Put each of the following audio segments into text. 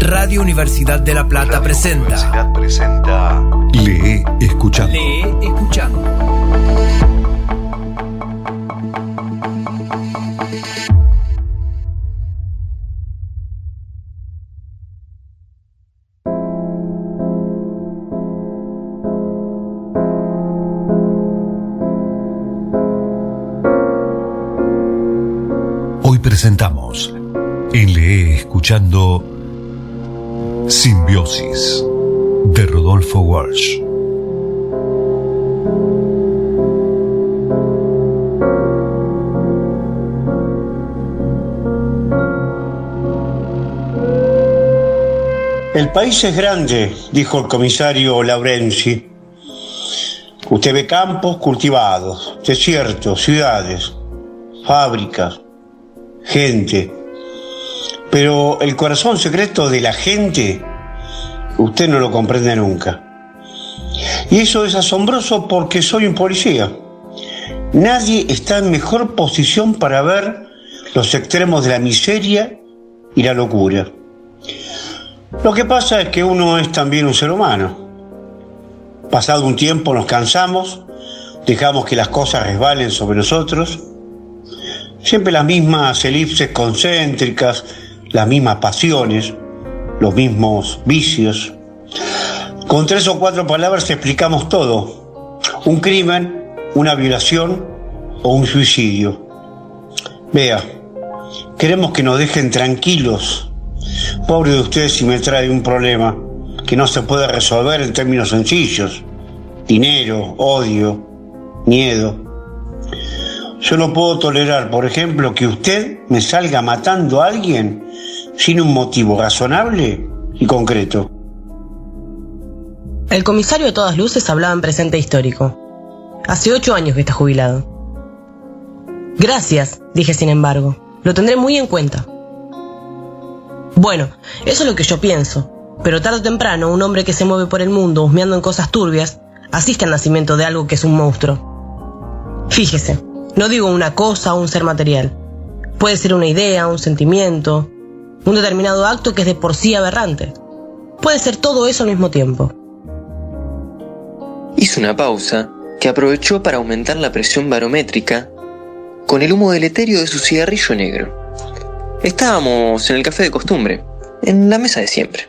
Radio Universidad de La Plata presenta. Universidad presenta. Lee escuchando. Lee escuchando. Hoy presentamos en Lee escuchando Simbiosis de Rodolfo Walsh. El país es grande, dijo el comisario Laurenzi. Usted ve campos cultivados, desiertos, ciudades, fábricas, gente. Pero el corazón secreto de la gente, usted no lo comprende nunca. Y eso es asombroso porque soy un policía. Nadie está en mejor posición para ver los extremos de la miseria y la locura. Lo que pasa es que uno es también un ser humano. Pasado un tiempo nos cansamos, dejamos que las cosas resbalen sobre nosotros. Siempre las mismas elipses concéntricas, las mismas pasiones, los mismos vicios. Con tres o cuatro palabras explicamos todo. Un crimen, una violación o un suicidio. Vea, queremos que nos dejen tranquilos. Pobre de usted si me trae un problema que no se puede resolver en términos sencillos. Dinero, odio, miedo. Yo no puedo tolerar, por ejemplo, que usted me salga matando a alguien sin un motivo razonable y concreto. El comisario a todas luces hablaba en presente histórico. Hace ocho años que está jubilado. Gracias, dije sin embargo. Lo tendré muy en cuenta. Bueno, eso es lo que yo pienso. Pero tarde o temprano, un hombre que se mueve por el mundo husmeando en cosas turbias, asiste al nacimiento de algo que es un monstruo. Fíjese, no digo una cosa o un ser material. Puede ser una idea, un sentimiento, un determinado acto que es de por sí aberrante. Puede ser todo eso al mismo tiempo. Hizo una pausa que aprovechó para aumentar la presión barométrica con el humo deleterio de su cigarrillo negro. Estábamos en el café de costumbre, en la mesa de siempre.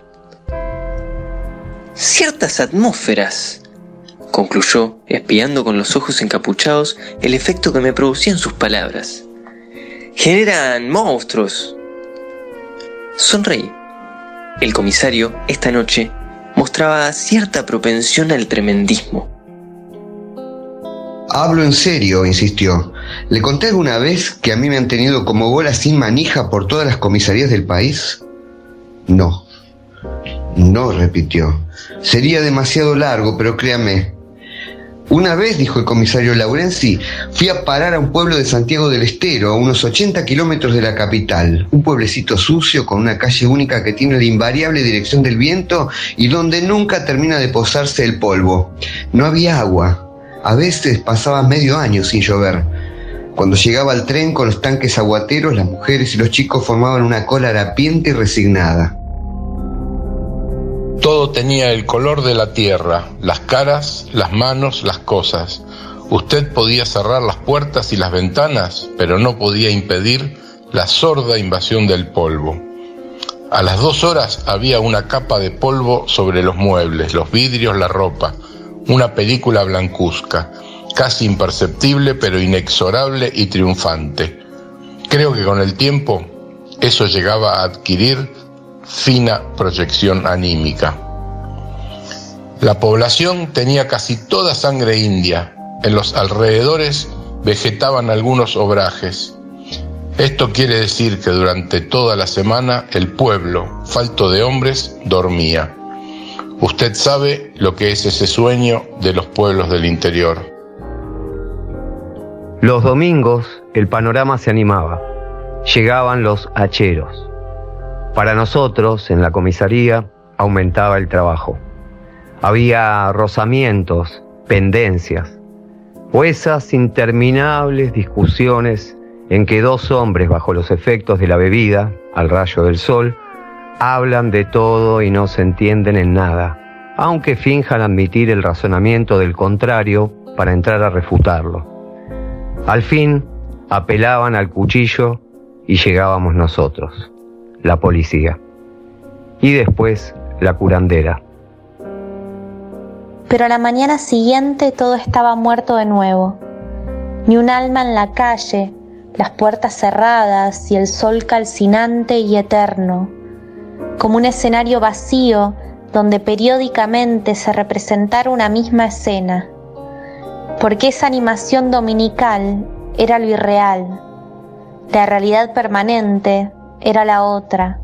Ciertas atmósferas, concluyó, espiando con los ojos encapuchados el efecto que me producían sus palabras. Generan monstruos. Sonreí. El comisario, esta noche, mostraba cierta propensión al tremendismo. Hablo en serio, insistió. ¿Le conté alguna vez que a mí me han tenido como bola sin manija por todas las comisarías del país? No. No, repitió. Sería demasiado largo, pero créame. Una vez, dijo el comisario Laurenzi, fui a parar a un pueblo de Santiago del Estero, a unos 80 kilómetros de la capital. Un pueblecito sucio con una calle única que tiene la invariable dirección del viento y donde nunca termina de posarse el polvo. No había agua. A veces pasaba medio año sin llover. Cuando llegaba el tren con los tanques aguateros, las mujeres y los chicos formaban una cola harapiente y resignada. Todo tenía el color de la tierra, las caras, las manos, las cosas. Usted podía cerrar las puertas y las ventanas, pero no podía impedir la sorda invasión del polvo. A las dos horas había una capa de polvo sobre los muebles, los vidrios, la ropa, una película blancuzca, casi imperceptible pero inexorable y triunfante. Creo que con el tiempo eso llegaba a adquirir fina proyección anímica. La población tenía casi toda sangre india. En los alrededores vegetaban algunos obrajes. Esto quiere decir que durante toda la semana el pueblo, falto de hombres, dormía. Usted sabe lo que es ese sueño de los pueblos del interior. Los domingos el panorama se animaba. Llegaban los hacheros. Para nosotros, en la comisaría, aumentaba el trabajo. Había rozamientos, pendencias, o esas interminables discusiones en que dos hombres bajo los efectos de la bebida, al rayo del sol, hablan de todo y no se entienden en nada, aunque finjan admitir el razonamiento del contrario para entrar a refutarlo. Al fin, apelaban al cuchillo y llegábamos nosotros, la policía. Y después la curandera. Pero a la mañana siguiente todo estaba muerto de nuevo. Ni un alma en la calle, las puertas cerradas y el sol calcinante y eterno, como un escenario vacío donde periódicamente se representara una misma escena, porque esa animación dominical era lo irreal, la realidad permanente era la otra.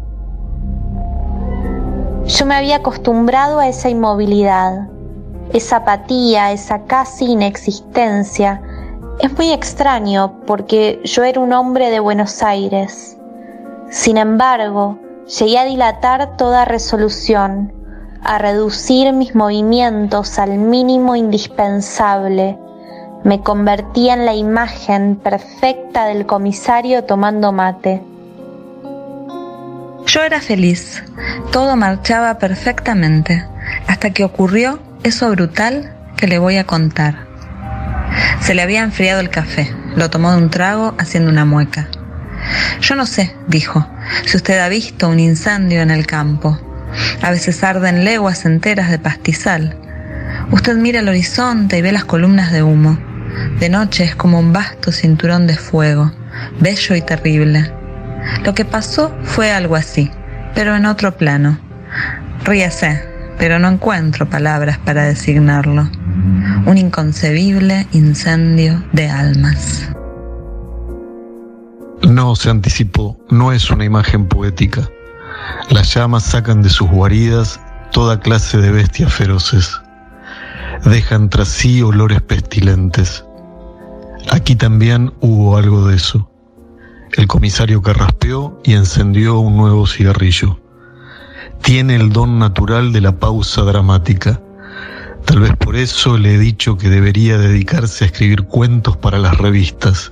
Yo me había acostumbrado a esa inmovilidad, esa apatía, esa casi inexistencia, es muy extraño porque yo era un hombre de Buenos Aires. Sin embargo, llegué a dilatar toda resolución, a reducir mis movimientos al mínimo indispensable. Me convertía en la imagen perfecta del comisario tomando mate. Yo era feliz, todo marchaba perfectamente, hasta que ocurrió eso brutal que le voy a contar. Se le había enfriado el café. Lo tomó de un trago haciendo una mueca. Yo no sé, dijo, si usted ha visto un incendio en el campo. A veces arden leguas enteras de pastizal. Usted mira el horizonte y ve las columnas de humo. De noche es como un vasto cinturón de fuego, bello y terrible. Lo que pasó fue algo así, pero en otro plano. Ríase, pero no encuentro palabras para designarlo un inconcebible incendio de almas. No se anticipó, no es una imagen poética. Las llamas sacan de sus guaridas toda clase de bestias feroces. Dejan tras sí olores pestilentes. Aquí también hubo algo de eso. El comisario carraspeó y encendió un nuevo cigarrillo. Tiene el don natural de la pausa dramática Tal vez por eso le he dicho que debería dedicarse a escribir cuentos para las revistas.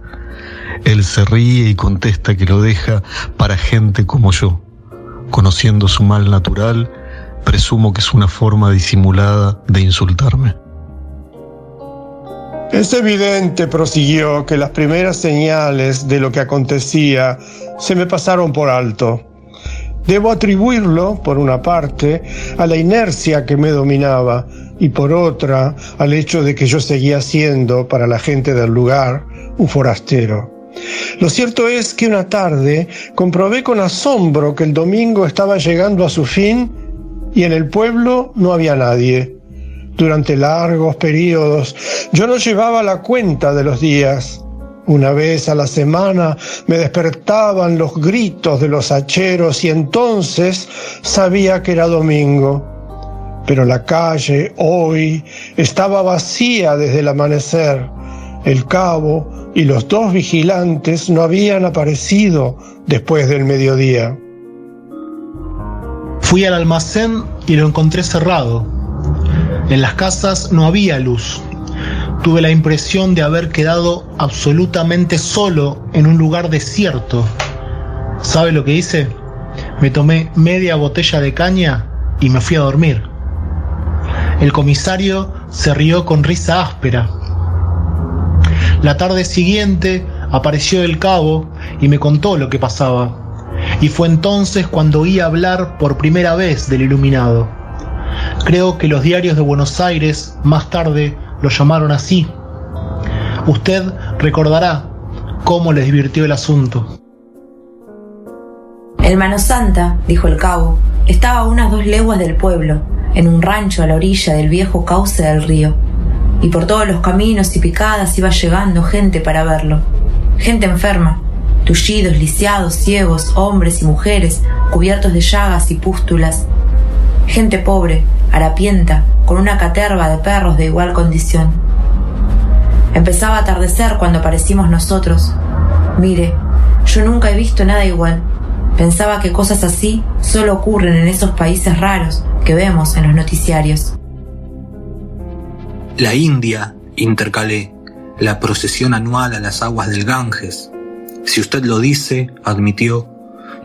Él se ríe y contesta que lo deja para gente como yo. Conociendo su mal natural, presumo que es una forma disimulada de insultarme. Es evidente, prosiguió, que las primeras señales de lo que acontecía se me pasaron por alto. Debo atribuirlo, por una parte, a la inercia que me dominaba y por otra al hecho de que yo seguía siendo, para la gente del lugar, un forastero. Lo cierto es que una tarde comprobé con asombro que el domingo estaba llegando a su fin y en el pueblo no había nadie. Durante largos periodos yo no llevaba la cuenta de los días. Una vez a la semana me despertaban los gritos de los hacheros y entonces sabía que era domingo. Pero la calle hoy estaba vacía desde el amanecer. El cabo y los dos vigilantes no habían aparecido después del mediodía. Fui al almacén y lo encontré cerrado. En las casas no había luz. Tuve la impresión de haber quedado absolutamente solo en un lugar desierto. ¿Sabe lo que hice? Me tomé media botella de caña y me fui a dormir. El comisario se rió con risa áspera. La tarde siguiente apareció el cabo y me contó lo que pasaba. Y fue entonces cuando oí hablar por primera vez del iluminado. Creo que los diarios de Buenos Aires más tarde lo llamaron así. Usted recordará cómo les divirtió el asunto. El Mano Santa, dijo el cabo, estaba a unas dos leguas del pueblo en un rancho a la orilla del viejo cauce del río, y por todos los caminos y picadas iba llegando gente para verlo, gente enferma, tullidos, lisiados, ciegos, hombres y mujeres cubiertos de llagas y pústulas, gente pobre, harapienta, con una caterva de perros de igual condición. Empezaba a atardecer cuando aparecimos nosotros. Mire, yo nunca he visto nada igual. Pensaba que cosas así solo ocurren en esos países raros que vemos en los noticiarios. La India, intercalé, la procesión anual a las aguas del Ganges. Si usted lo dice, admitió,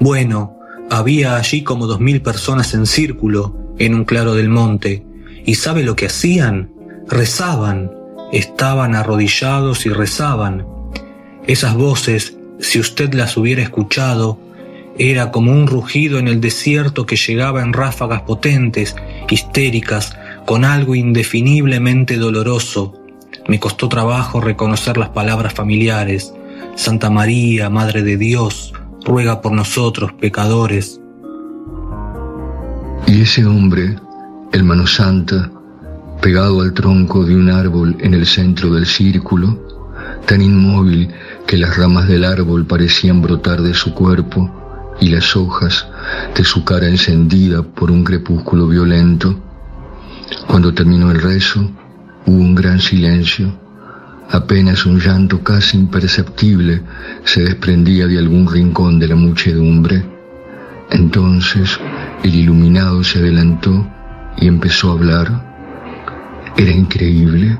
bueno, había allí como dos mil personas en círculo en un claro del monte. ¿Y sabe lo que hacían? Rezaban, estaban arrodillados y rezaban. Esas voces, si usted las hubiera escuchado, era como un rugido en el desierto que llegaba en ráfagas potentes, histéricas, con algo indefiniblemente doloroso. Me costó trabajo reconocer las palabras familiares. Santa María, Madre de Dios, ruega por nosotros, pecadores. Y ese hombre, el mano santa, pegado al tronco de un árbol en el centro del círculo, tan inmóvil que las ramas del árbol parecían brotar de su cuerpo y las hojas de su cara encendida por un crepúsculo violento. Cuando terminó el rezo, hubo un gran silencio. Apenas un llanto casi imperceptible se desprendía de algún rincón de la muchedumbre. Entonces el iluminado se adelantó y empezó a hablar. Era increíble.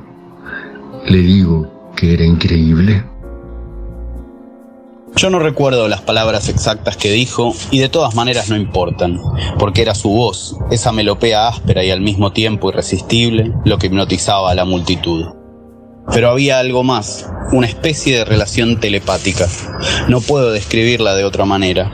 Le digo que era increíble. Yo no recuerdo las palabras exactas que dijo y de todas maneras no importan, porque era su voz, esa melopea áspera y al mismo tiempo irresistible, lo que hipnotizaba a la multitud. Pero había algo más, una especie de relación telepática. No puedo describirla de otra manera.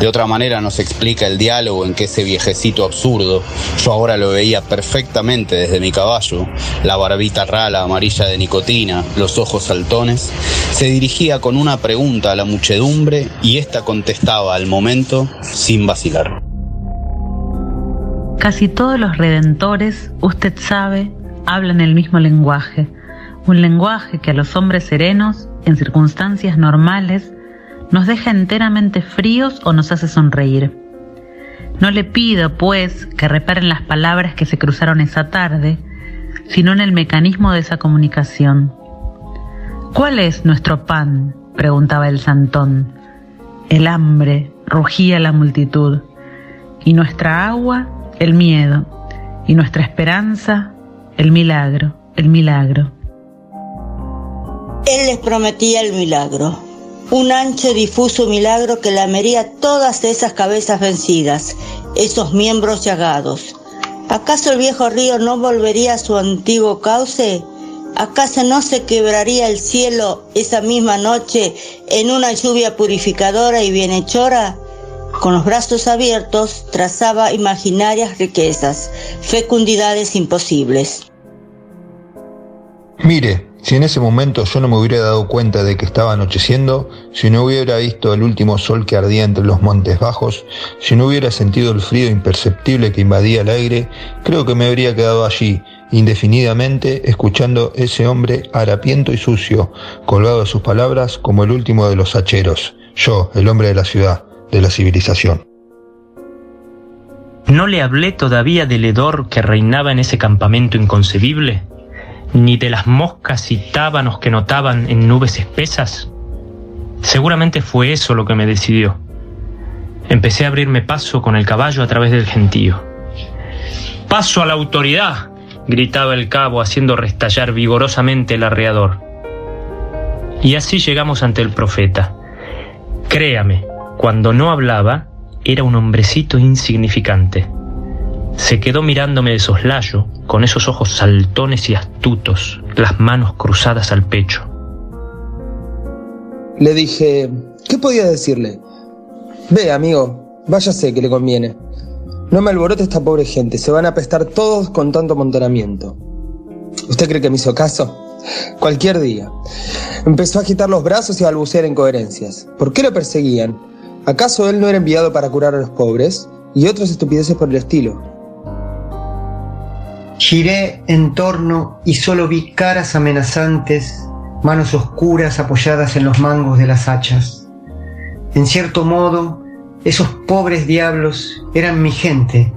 De otra manera nos explica el diálogo en que ese viejecito absurdo, yo ahora lo veía perfectamente desde mi caballo, la barbita rala amarilla de nicotina, los ojos saltones, se dirigía con una pregunta a la muchedumbre y ésta contestaba al momento sin vacilar. Casi todos los redentores, usted sabe, hablan el mismo lenguaje, un lenguaje que a los hombres serenos, en circunstancias normales, nos deja enteramente fríos o nos hace sonreír. No le pido, pues, que reparen las palabras que se cruzaron esa tarde, sino en el mecanismo de esa comunicación. ¿Cuál es nuestro pan? preguntaba el santón. El hambre, rugía la multitud, y nuestra agua, el miedo, y nuestra esperanza, el milagro, el milagro. Él les prometía el milagro, un ancho difuso milagro que lamería todas esas cabezas vencidas, esos miembros llagados. ¿Acaso el viejo río no volvería a su antiguo cauce? ¿Acaso no se quebraría el cielo esa misma noche en una lluvia purificadora y bienhechora? Con los brazos abiertos trazaba imaginarias riquezas, fecundidades imposibles. Mire, si en ese momento yo no me hubiera dado cuenta de que estaba anocheciendo, si no hubiera visto el último sol que ardía entre los montes bajos, si no hubiera sentido el frío imperceptible que invadía el aire, creo que me habría quedado allí, indefinidamente, escuchando ese hombre harapiento y sucio, colgado de sus palabras como el último de los hacheros, yo, el hombre de la ciudad, de la civilización. ¿No le hablé todavía del hedor que reinaba en ese campamento inconcebible? Ni de las moscas y tábanos que notaban en nubes espesas? Seguramente fue eso lo que me decidió. Empecé a abrirme paso con el caballo a través del gentío. ¡Paso a la autoridad! gritaba el cabo haciendo restallar vigorosamente el arreador. Y así llegamos ante el profeta. Créame, cuando no hablaba, era un hombrecito insignificante. Se quedó mirándome de soslayo, con esos ojos saltones y astutos, las manos cruzadas al pecho. Le dije, ¿qué podía decirle? Ve, amigo, váyase que le conviene. No me alborote esta pobre gente, se van a apestar todos con tanto amontonamiento. ¿Usted cree que me hizo caso? Cualquier día. Empezó a agitar los brazos y a balbucear incoherencias. ¿Por qué lo perseguían? ¿Acaso él no era enviado para curar a los pobres? Y otras estupideces por el estilo. Giré en torno y solo vi caras amenazantes, manos oscuras apoyadas en los mangos de las hachas. En cierto modo, esos pobres diablos eran mi gente.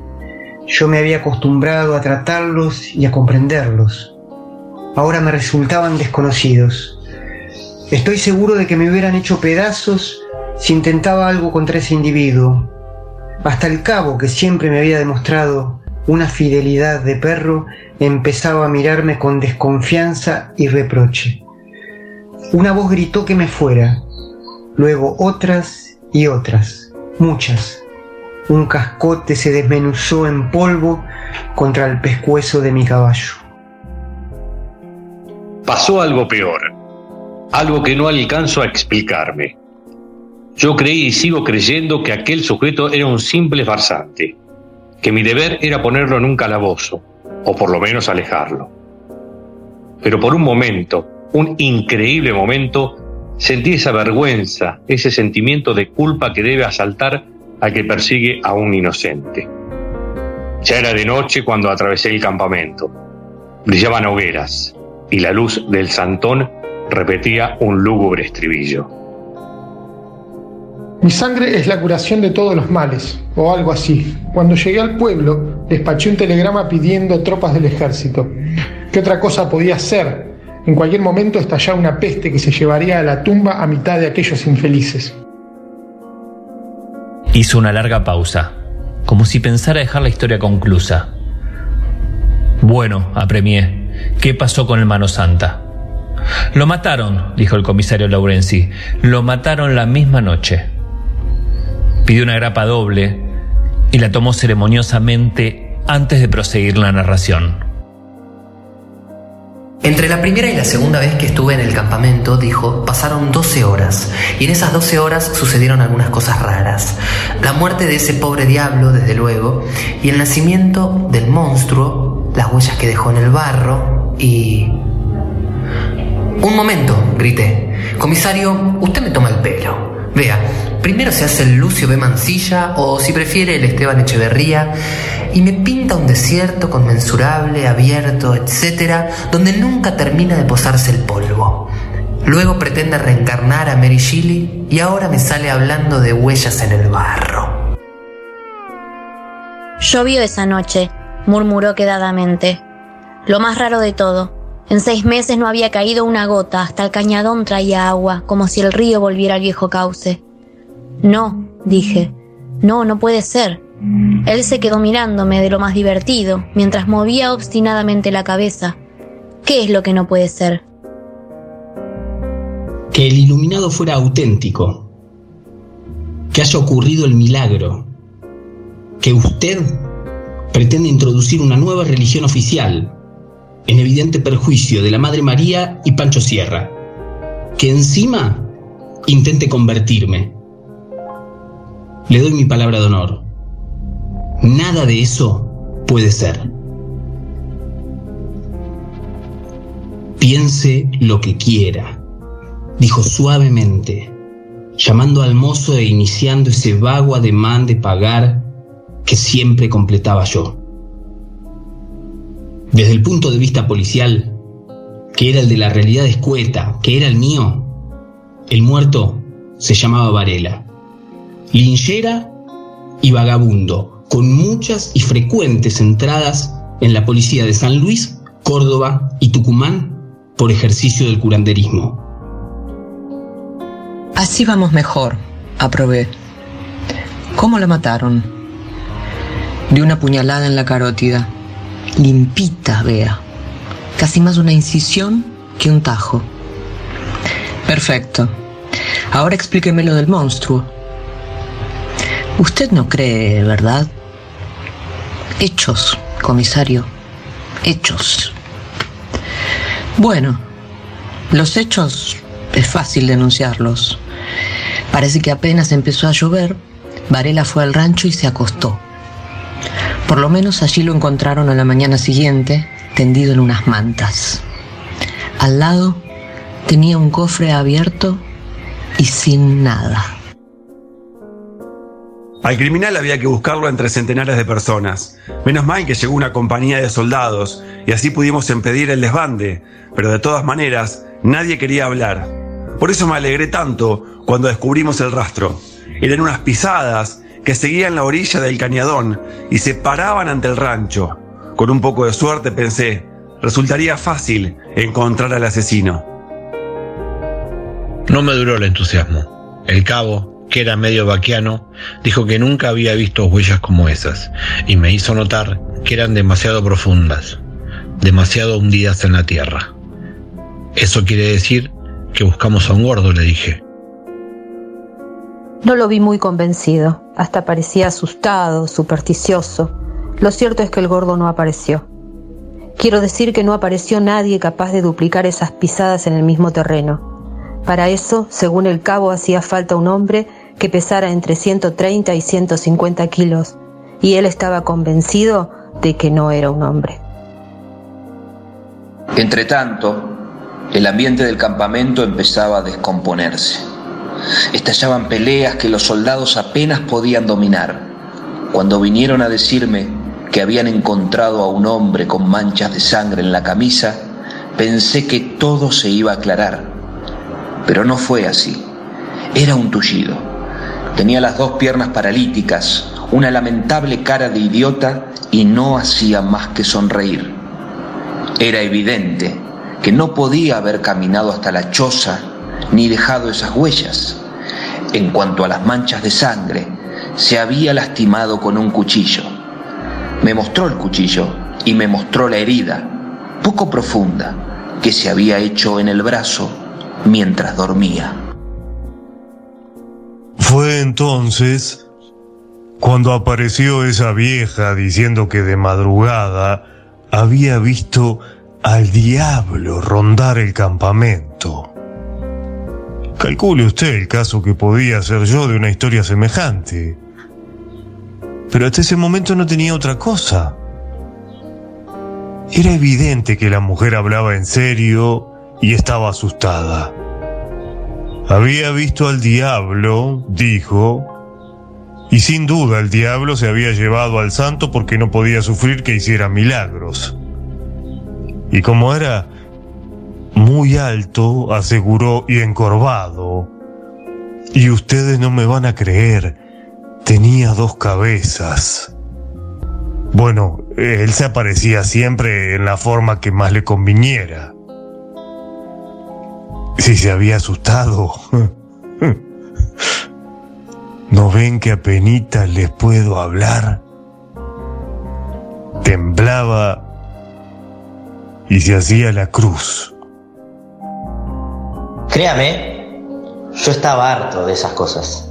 Yo me había acostumbrado a tratarlos y a comprenderlos. Ahora me resultaban desconocidos. Estoy seguro de que me hubieran hecho pedazos si intentaba algo contra ese individuo. Hasta el cabo, que siempre me había demostrado una fidelidad de perro, empezaba a mirarme con desconfianza y reproche. Una voz gritó que me fuera, luego otras y otras, muchas, un cascote se desmenuzó en polvo contra el pescuezo de mi caballo. Pasó algo peor, algo que no alcanzo a explicarme. Yo creí y sigo creyendo que aquel sujeto era un simple farsante, que mi deber era ponerlo en un calabozo, o por lo menos alejarlo. Pero por un momento, un increíble momento, sentí esa vergüenza, ese sentimiento de culpa que debe asaltar a que persigue a un inocente. Ya era de noche cuando atravesé el campamento. Brillaban hogueras y la luz del santón repetía un lúgubre estribillo. Mi sangre es la curación de todos los males, o algo así. Cuando llegué al pueblo, despaché un telegrama pidiendo tropas del ejército. ¿Qué otra cosa podía ser? En cualquier momento estallaba una peste que se llevaría a la tumba a mitad de aquellos infelices. Hizo una larga pausa, como si pensara dejar la historia conclusa. Bueno, apremié, ¿qué pasó con el Mano Santa? Lo mataron, dijo el comisario Laurenzi. Lo mataron la misma noche. Pidió una grapa doble y la tomó ceremoniosamente antes de proseguir la narración. Entre la primera y la segunda vez que estuve en el campamento, dijo, pasaron 12 horas, y en esas 12 horas sucedieron algunas cosas raras. La muerte de ese pobre diablo, desde luego, y el nacimiento del monstruo, las huellas que dejó en el barro, y... Un momento, grité. Comisario, usted me toma el pelo. Vea, primero se hace el Lucio B. Mancilla, o si prefiere el Esteban Echeverría, y me pinta un desierto conmensurable, abierto, etcétera, donde nunca termina de posarse el polvo. Luego pretende reencarnar a Mary Shelley y ahora me sale hablando de huellas en el barro. Llovió esa noche, murmuró quedadamente. Lo más raro de todo, en seis meses no había caído una gota, hasta el cañadón traía agua, como si el río volviera al viejo cauce. No, dije, no, no puede ser. Él se quedó mirándome de lo más divertido, mientras movía obstinadamente la cabeza. ¿Qué es lo que no puede ser? Que el iluminado fuera auténtico. Que haya ocurrido el milagro. Que usted pretende introducir una nueva religión oficial, en evidente perjuicio de la Madre María y Pancho Sierra. Que encima intente convertirme. Le doy mi palabra de honor. Nada de eso puede ser. Piense lo que quiera, dijo suavemente, llamando al mozo e iniciando ese vago ademán de pagar que siempre completaba yo. Desde el punto de vista policial, que era el de la realidad escueta, que era el mío, el muerto se llamaba Varela, linchera y vagabundo, con muchas y frecuentes entradas en la policía de San Luis, Córdoba y Tucumán por ejercicio del curanderismo. Así vamos mejor, aprobé. ¿Cómo la mataron? De una puñalada en la carótida. Limpita, vea. Casi más una incisión que un tajo. Perfecto. Ahora explíqueme lo del monstruo. Usted no cree, ¿verdad? Hechos, comisario. Hechos. Bueno, los hechos es fácil denunciarlos. Parece que apenas empezó a llover, Varela fue al rancho y se acostó. Por lo menos allí lo encontraron a la mañana siguiente, tendido en unas mantas. Al lado tenía un cofre abierto y sin nada. Al criminal había que buscarlo entre centenares de personas. Menos mal que llegó una compañía de soldados y así pudimos impedir el desbande, pero de todas maneras nadie quería hablar. Por eso me alegré tanto cuando descubrimos el rastro. Eran unas pisadas que seguían la orilla del cañadón y se paraban ante el rancho. Con un poco de suerte pensé, resultaría fácil encontrar al asesino. No me duró el entusiasmo. El cabo, que era medio vaquiano, dijo que nunca había visto huellas como esas, y me hizo notar que eran demasiado profundas, demasiado hundidas en la tierra. Eso quiere decir que buscamos a un gordo, le dije. No lo vi muy convencido, hasta parecía asustado, supersticioso. Lo cierto es que el gordo no apareció. Quiero decir que no apareció nadie capaz de duplicar esas pisadas en el mismo terreno. Para eso, según el cabo, hacía falta un hombre que pesara entre 130 y 150 kilos, y él estaba convencido de que no era un hombre. Entretanto, el ambiente del campamento empezaba a descomponerse. Estallaban peleas que los soldados apenas podían dominar. Cuando vinieron a decirme que habían encontrado a un hombre con manchas de sangre en la camisa, pensé que todo se iba a aclarar. Pero no fue así. Era un tullido. Tenía las dos piernas paralíticas, una lamentable cara de idiota y no hacía más que sonreír. Era evidente que no podía haber caminado hasta la choza ni dejado esas huellas. En cuanto a las manchas de sangre, se había lastimado con un cuchillo. Me mostró el cuchillo y me mostró la herida, poco profunda, que se había hecho en el brazo mientras dormía. Fue entonces cuando apareció esa vieja diciendo que de madrugada había visto al diablo rondar el campamento. Calcule usted el caso que podía ser yo de una historia semejante. Pero hasta ese momento no tenía otra cosa. Era evidente que la mujer hablaba en serio y estaba asustada. Había visto al diablo, dijo, y sin duda el diablo se había llevado al santo porque no podía sufrir que hiciera milagros. Y como era muy alto, aseguró, y encorvado, y ustedes no me van a creer, tenía dos cabezas. Bueno, él se aparecía siempre en la forma que más le conviniera. Si se había asustado. ¿No ven que apenas les puedo hablar? Temblaba y se hacía la cruz. Créame, yo estaba harto de esas cosas.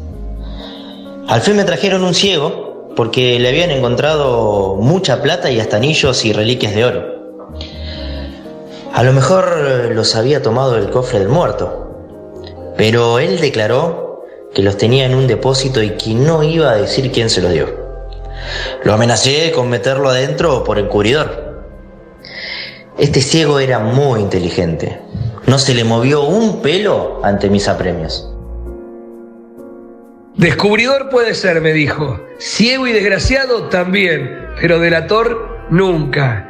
Al fin me trajeron un ciego porque le habían encontrado mucha plata y hasta anillos y reliquias de oro. A lo mejor los había tomado del cofre del muerto, pero él declaró que los tenía en un depósito y que no iba a decir quién se los dio. Lo amenacé con meterlo adentro por encubridor. Este ciego era muy inteligente. No se le movió un pelo ante mis apremios. Descubridor puede ser, me dijo. Ciego y desgraciado también, pero delator nunca.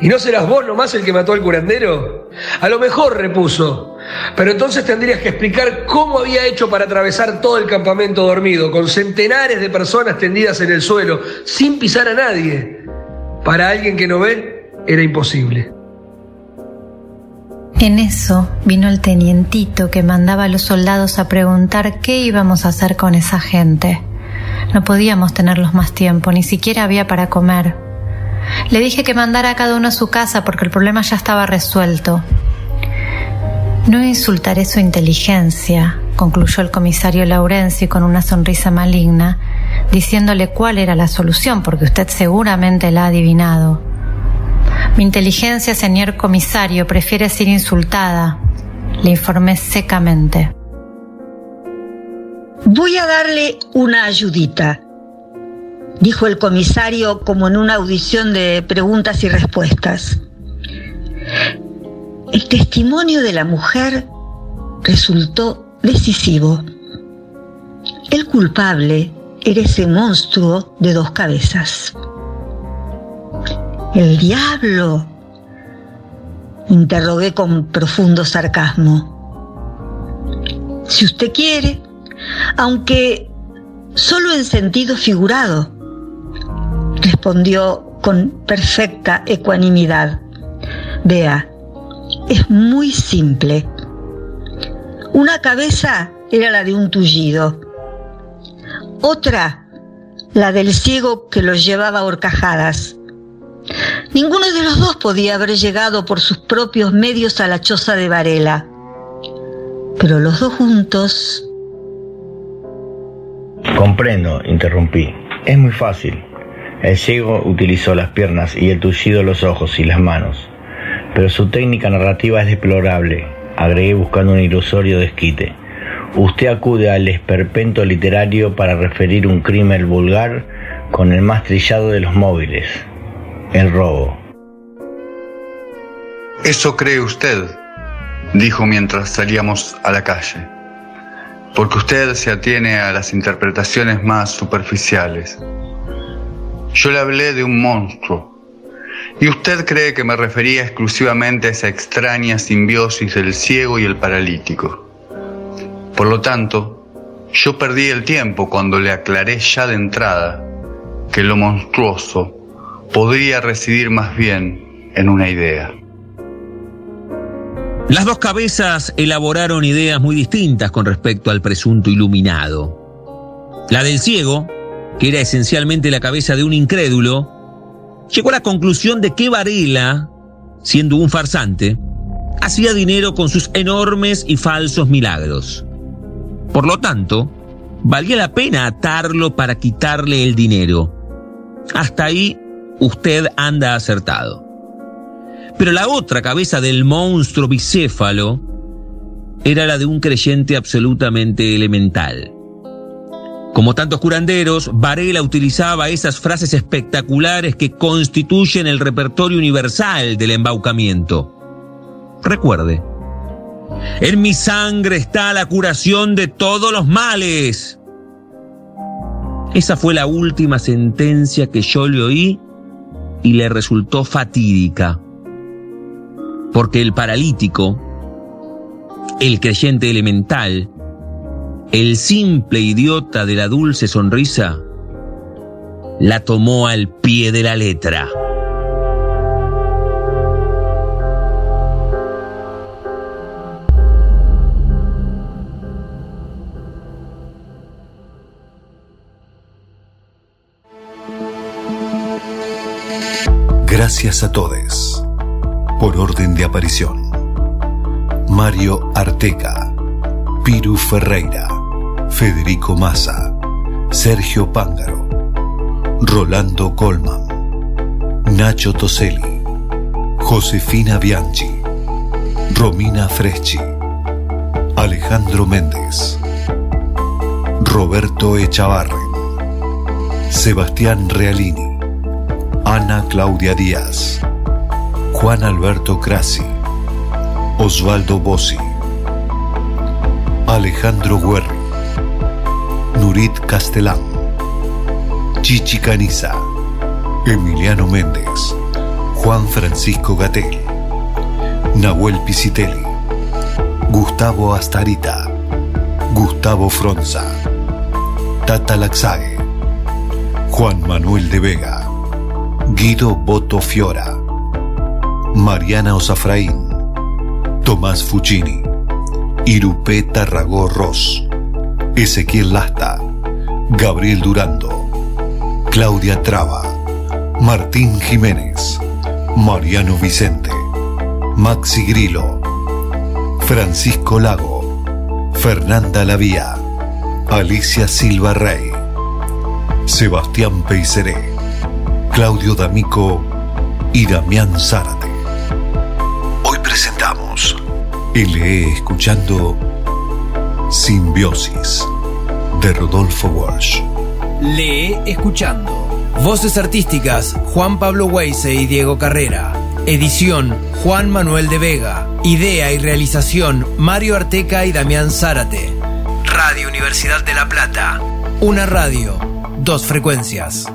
¿Y no serás vos nomás el que mató al curandero? A lo mejor, repuso. Pero entonces tendrías que explicar cómo había hecho para atravesar todo el campamento dormido, con centenares de personas tendidas en el suelo, sin pisar a nadie. Para alguien que no ve, era imposible. En eso vino el tenientito que mandaba a los soldados a preguntar qué íbamos a hacer con esa gente. No podíamos tenerlos más tiempo, ni siquiera había para comer. Le dije que mandara a cada uno a su casa porque el problema ya estaba resuelto. No insultaré su inteligencia, concluyó el comisario Laurenzi con una sonrisa maligna, diciéndole cuál era la solución, porque usted seguramente la ha adivinado. Mi inteligencia, señor comisario, prefiere ser insultada, le informé secamente. Voy a darle una ayudita, dijo el comisario como en una audición de preguntas y respuestas. El testimonio de la mujer resultó decisivo. El culpable era ese monstruo de dos cabezas. ¿El diablo? Interrogué con profundo sarcasmo. Si usted quiere, aunque solo en sentido figurado, respondió con perfecta ecuanimidad. Vea, es muy simple. Una cabeza era la de un tullido, otra la del ciego que los llevaba a horcajadas Ninguno de los dos podía haber llegado por sus propios medios a la choza de Varela. Pero los dos juntos Comprendo, interrumpí. Es muy fácil. El ciego utilizó las piernas y el tullido los ojos y las manos. Pero su técnica narrativa es deplorable, agregué buscando un ilusorio desquite. Usted acude al esperpento literario para referir un crimen vulgar con el más trillado de los móviles, el robo. Eso cree usted, dijo mientras salíamos a la calle, porque usted se atiene a las interpretaciones más superficiales. Yo le hablé de un monstruo, y usted cree que me refería exclusivamente a esa extraña simbiosis del ciego y el paralítico. Por lo tanto, yo perdí el tiempo cuando le aclaré ya de entrada que lo monstruoso podría residir más bien en una idea. Las dos cabezas elaboraron ideas muy distintas con respecto al presunto iluminado. La del ciego, que era esencialmente la cabeza de un incrédulo, llegó a la conclusión de que Varela, siendo un farsante, hacía dinero con sus enormes y falsos milagros. Por lo tanto, valía la pena atarlo para quitarle el dinero. Hasta ahí usted anda acertado. Pero la otra cabeza del monstruo bicéfalo era la de un creyente absolutamente elemental. Como tantos curanderos, Varela utilizaba esas frases espectaculares que constituyen el repertorio universal del embaucamiento. Recuerde, en mi sangre está la curación de todos los males. Esa fue la última sentencia que yo le oí y le resultó fatídica porque el paralítico, el creyente elemental, el simple idiota de la dulce sonrisa, la tomó al pie de la letra. Gracias a todos por orden de aparición. Mario Arteca, Piru Ferreira, Federico Massa, Sergio Pángaro, Rolando Colman, Nacho Toselli, Josefina Bianchi, Romina Freschi, Alejandro Méndez, Roberto Echavarren, Sebastián Realini, Ana Claudia Díaz, Juan Alberto Crasi, Osvaldo Bossi, Alejandro Guerri, Nurit Castellán, Chichi Caniza, Emiliano Méndez, Juan Francisco Gatel, Nahuel Pisitelli, Gustavo Astarita, Gustavo Fronza, Tata Laxague, Juan Manuel de Vega, Guido Boto Fiora, Mariana Osafraín, Tomás Fuccini, Irupé Tarragó Ross, Ezequiel Lasta, Gabriel Durando, Claudia Traba, Martín Jiménez, Mariano Vicente, Maxi Grillo, Francisco Lago, Fernanda Lavía, Alicia Silva Rey, Sebastián Peiseré, Claudio D'Amico y Damián Zárate. Hoy presentamos LE escuchando Simbiosis de Rodolfo Walsh. Lee escuchando. Voces artísticas Juan Pablo Weise y Diego Carrera. Edición Juan Manuel de Vega. Idea y realización Mario Arteca y Damián Zárate. Radio Universidad de La Plata. Una radio, dos frecuencias.